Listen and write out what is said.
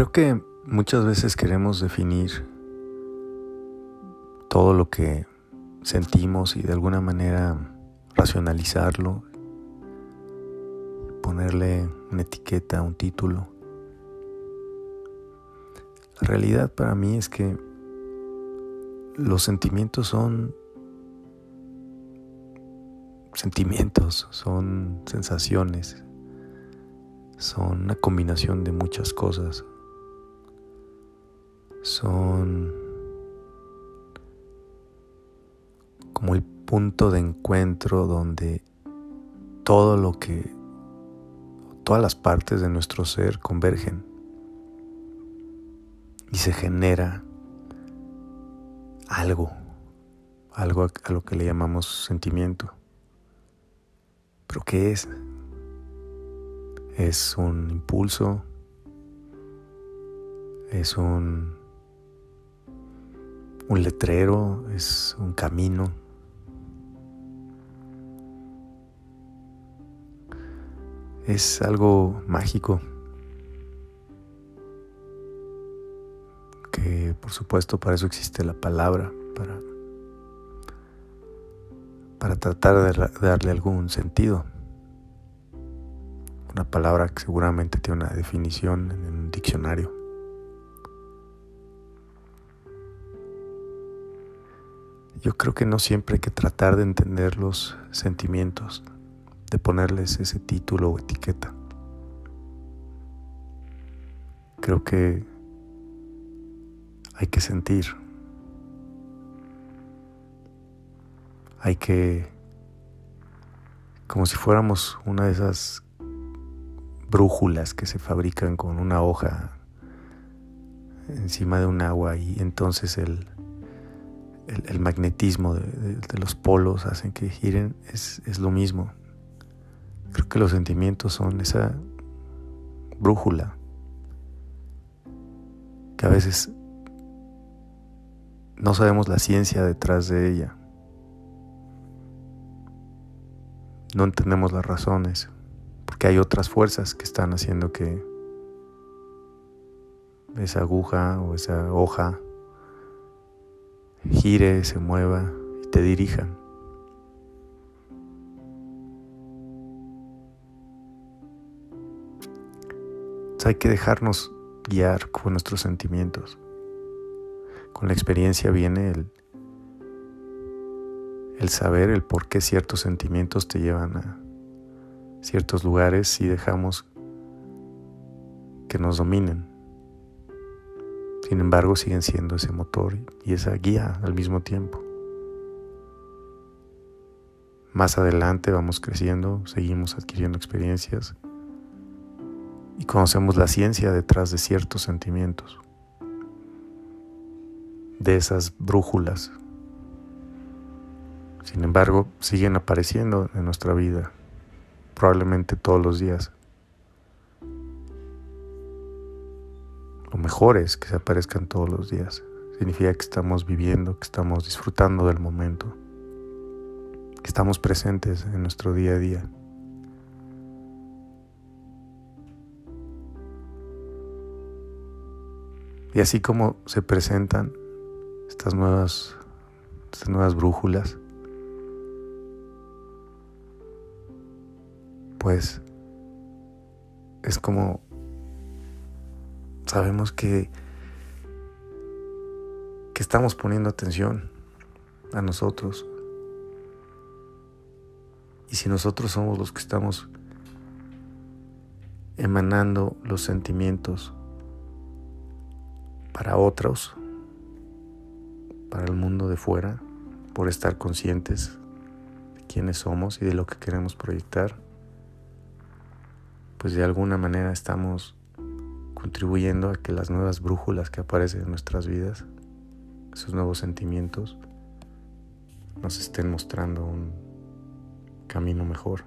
Creo que muchas veces queremos definir todo lo que sentimos y de alguna manera racionalizarlo, ponerle una etiqueta, un título. La realidad para mí es que los sentimientos son sentimientos, son sensaciones, son una combinación de muchas cosas. Son como el punto de encuentro donde todo lo que, todas las partes de nuestro ser convergen y se genera algo, algo a lo que le llamamos sentimiento. ¿Pero qué es? Es un impulso, es un, un letrero, es un camino. Es algo mágico que por supuesto para eso existe la palabra, para para tratar de darle algún sentido. Una palabra que seguramente tiene una definición en un diccionario. Yo creo que no siempre hay que tratar de entender los sentimientos, de ponerles ese título o etiqueta. Creo que hay que sentir. hay que, como si fuéramos una de esas brújulas que se fabrican con una hoja encima de un agua y entonces el, el, magnetismo de, los polos hacen que giren, es, es lo mismo. Creo que los sentimientos son esa brújula que a veces no sabemos la ciencia detrás de ella. no entendemos las razones, porque hay otras fuerzas que están haciendo que esa aguja o esa hoja gire, se mueva y te dirija. hay que dejarnos guiar con nuestros sentimientos. Con la experiencia viene el el saber el por qué ciertos sentimientos te llevan a ciertos lugares si dejamos que nos dominen. Sin embargo, siguen siendo ese motor y esa guía al mismo tiempo. Más adelante vamos creciendo, seguimos adquiriendo experiencias y conocemos la ciencia detrás de ciertos sentimientos, de esas brújulas sin embargo, siguen apareciendo en nuestra vida, probablemente todos los días. Lo mejor es que se aparezcan todos los días. Significa que estamos viviendo, que estamos disfrutando del momento, que estamos presentes en nuestro día a día. Y así como se presentan estas nuevas, estas nuevas brújulas, pues es como sabemos que, que estamos poniendo atención a nosotros. Y si nosotros somos los que estamos emanando los sentimientos para otros, para el mundo de fuera, por estar conscientes de quiénes somos y de lo que queremos proyectar, pues de alguna manera estamos contribuyendo a que las nuevas brújulas que aparecen en nuestras vidas, esos nuevos sentimientos, nos estén mostrando un camino mejor.